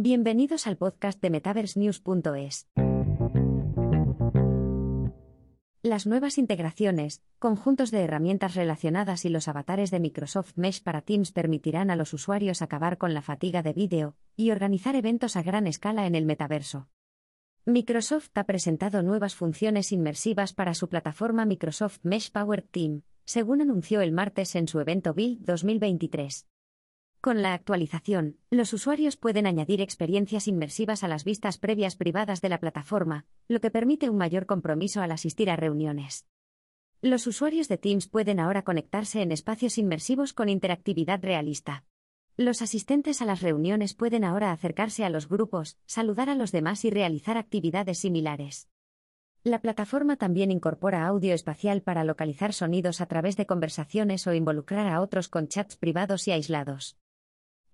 Bienvenidos al podcast de MetaverseNews.es. Las nuevas integraciones, conjuntos de herramientas relacionadas y los avatares de Microsoft Mesh para Teams permitirán a los usuarios acabar con la fatiga de vídeo y organizar eventos a gran escala en el metaverso. Microsoft ha presentado nuevas funciones inmersivas para su plataforma Microsoft Mesh Powered Team, según anunció el martes en su evento Build 2023. Con la actualización, los usuarios pueden añadir experiencias inmersivas a las vistas previas privadas de la plataforma, lo que permite un mayor compromiso al asistir a reuniones. Los usuarios de Teams pueden ahora conectarse en espacios inmersivos con interactividad realista. Los asistentes a las reuniones pueden ahora acercarse a los grupos, saludar a los demás y realizar actividades similares. La plataforma también incorpora audio espacial para localizar sonidos a través de conversaciones o involucrar a otros con chats privados y aislados.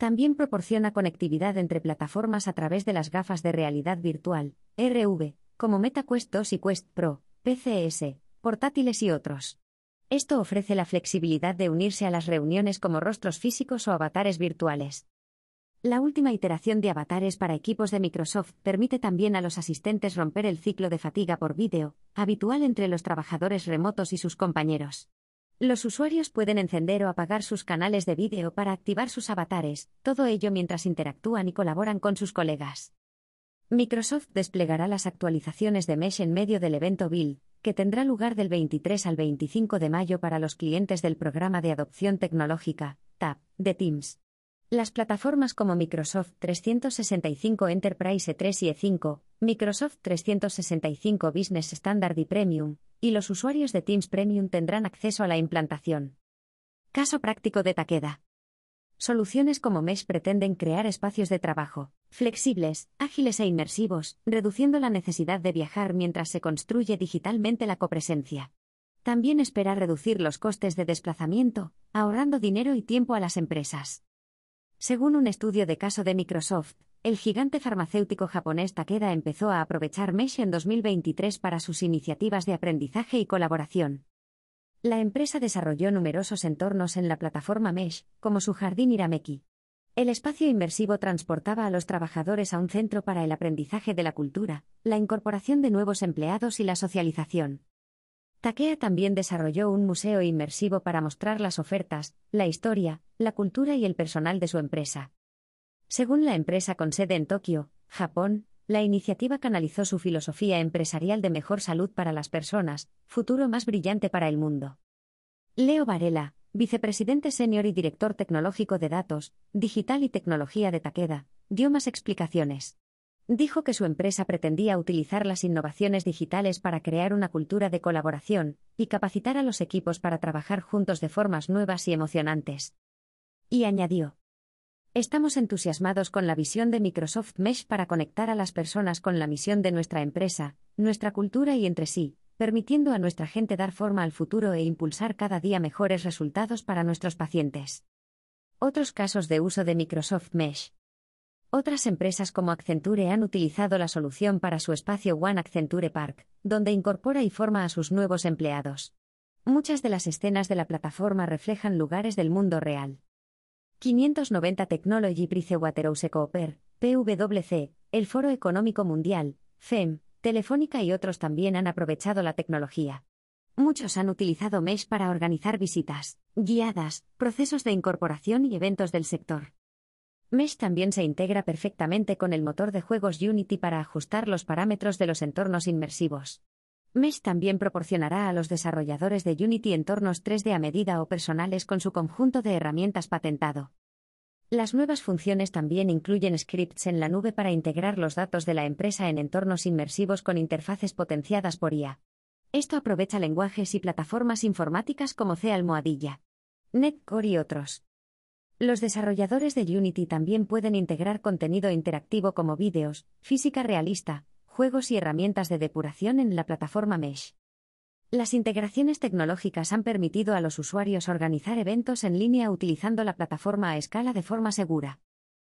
También proporciona conectividad entre plataformas a través de las gafas de realidad virtual, RV, como MetaQuest 2 y Quest Pro, PCS, portátiles y otros. Esto ofrece la flexibilidad de unirse a las reuniones como rostros físicos o avatares virtuales. La última iteración de avatares para equipos de Microsoft permite también a los asistentes romper el ciclo de fatiga por vídeo, habitual entre los trabajadores remotos y sus compañeros. Los usuarios pueden encender o apagar sus canales de vídeo para activar sus avatares, todo ello mientras interactúan y colaboran con sus colegas. Microsoft desplegará las actualizaciones de Mesh en medio del evento Build, que tendrá lugar del 23 al 25 de mayo para los clientes del programa de adopción tecnológica, TAP, de Teams. Las plataformas como Microsoft 365 Enterprise E3 y E5, Microsoft 365 Business Standard y Premium, y los usuarios de Teams Premium tendrán acceso a la implantación. Caso práctico de Takeda. Soluciones como Mesh pretenden crear espacios de trabajo flexibles, ágiles e inmersivos, reduciendo la necesidad de viajar mientras se construye digitalmente la copresencia. También espera reducir los costes de desplazamiento, ahorrando dinero y tiempo a las empresas. Según un estudio de caso de Microsoft, el gigante farmacéutico japonés Takeda empezó a aprovechar Mesh en 2023 para sus iniciativas de aprendizaje y colaboración. La empresa desarrolló numerosos entornos en la plataforma Mesh, como su jardín Irameki. El espacio inmersivo transportaba a los trabajadores a un centro para el aprendizaje de la cultura, la incorporación de nuevos empleados y la socialización. Takea también desarrolló un museo inmersivo para mostrar las ofertas, la historia, la cultura y el personal de su empresa. Según la empresa con sede en Tokio, Japón, la iniciativa canalizó su filosofía empresarial de mejor salud para las personas, futuro más brillante para el mundo. Leo Varela, vicepresidente senior y director tecnológico de datos, digital y tecnología de Takeda, dio más explicaciones. Dijo que su empresa pretendía utilizar las innovaciones digitales para crear una cultura de colaboración y capacitar a los equipos para trabajar juntos de formas nuevas y emocionantes. Y añadió. Estamos entusiasmados con la visión de Microsoft Mesh para conectar a las personas con la misión de nuestra empresa, nuestra cultura y entre sí, permitiendo a nuestra gente dar forma al futuro e impulsar cada día mejores resultados para nuestros pacientes. Otros casos de uso de Microsoft Mesh. Otras empresas como Accenture han utilizado la solución para su espacio One Accenture Park, donde incorpora y forma a sus nuevos empleados. Muchas de las escenas de la plataforma reflejan lugares del mundo real. 590 Technology Pricewaterhouse Cooper, PwC, el Foro Económico Mundial, FEM, Telefónica y otros también han aprovechado la tecnología. Muchos han utilizado Mesh para organizar visitas, guiadas, procesos de incorporación y eventos del sector. Mesh también se integra perfectamente con el motor de juegos Unity para ajustar los parámetros de los entornos inmersivos. Mesh también proporcionará a los desarrolladores de Unity entornos 3D a medida o personales con su conjunto de herramientas patentado. Las nuevas funciones también incluyen scripts en la nube para integrar los datos de la empresa en entornos inmersivos con interfaces potenciadas por IA. Esto aprovecha lenguajes y plataformas informáticas como C Almohadilla, Netcore y otros. Los desarrolladores de Unity también pueden integrar contenido interactivo como vídeos, física realista, juegos y herramientas de depuración en la plataforma Mesh. Las integraciones tecnológicas han permitido a los usuarios organizar eventos en línea utilizando la plataforma a escala de forma segura.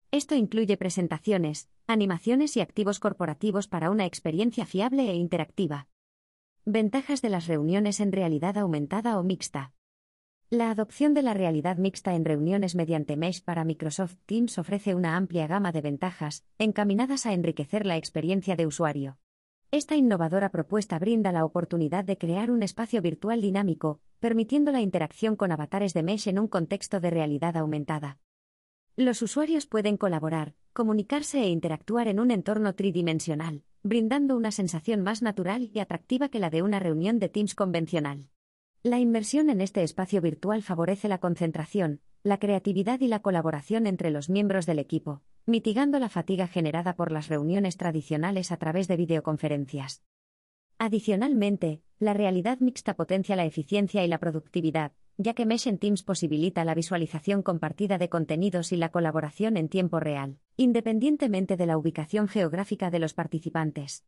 Esto incluye presentaciones, animaciones y activos corporativos para una experiencia fiable e interactiva. Ventajas de las reuniones en realidad aumentada o mixta. La adopción de la realidad mixta en reuniones mediante Mesh para Microsoft Teams ofrece una amplia gama de ventajas, encaminadas a enriquecer la experiencia de usuario. Esta innovadora propuesta brinda la oportunidad de crear un espacio virtual dinámico, permitiendo la interacción con avatares de Mesh en un contexto de realidad aumentada. Los usuarios pueden colaborar, comunicarse e interactuar en un entorno tridimensional, brindando una sensación más natural y atractiva que la de una reunión de Teams convencional. La inmersión en este espacio virtual favorece la concentración, la creatividad y la colaboración entre los miembros del equipo, mitigando la fatiga generada por las reuniones tradicionales a través de videoconferencias. Adicionalmente, la realidad mixta potencia la eficiencia y la productividad, ya que Mesh en Teams posibilita la visualización compartida de contenidos y la colaboración en tiempo real, independientemente de la ubicación geográfica de los participantes.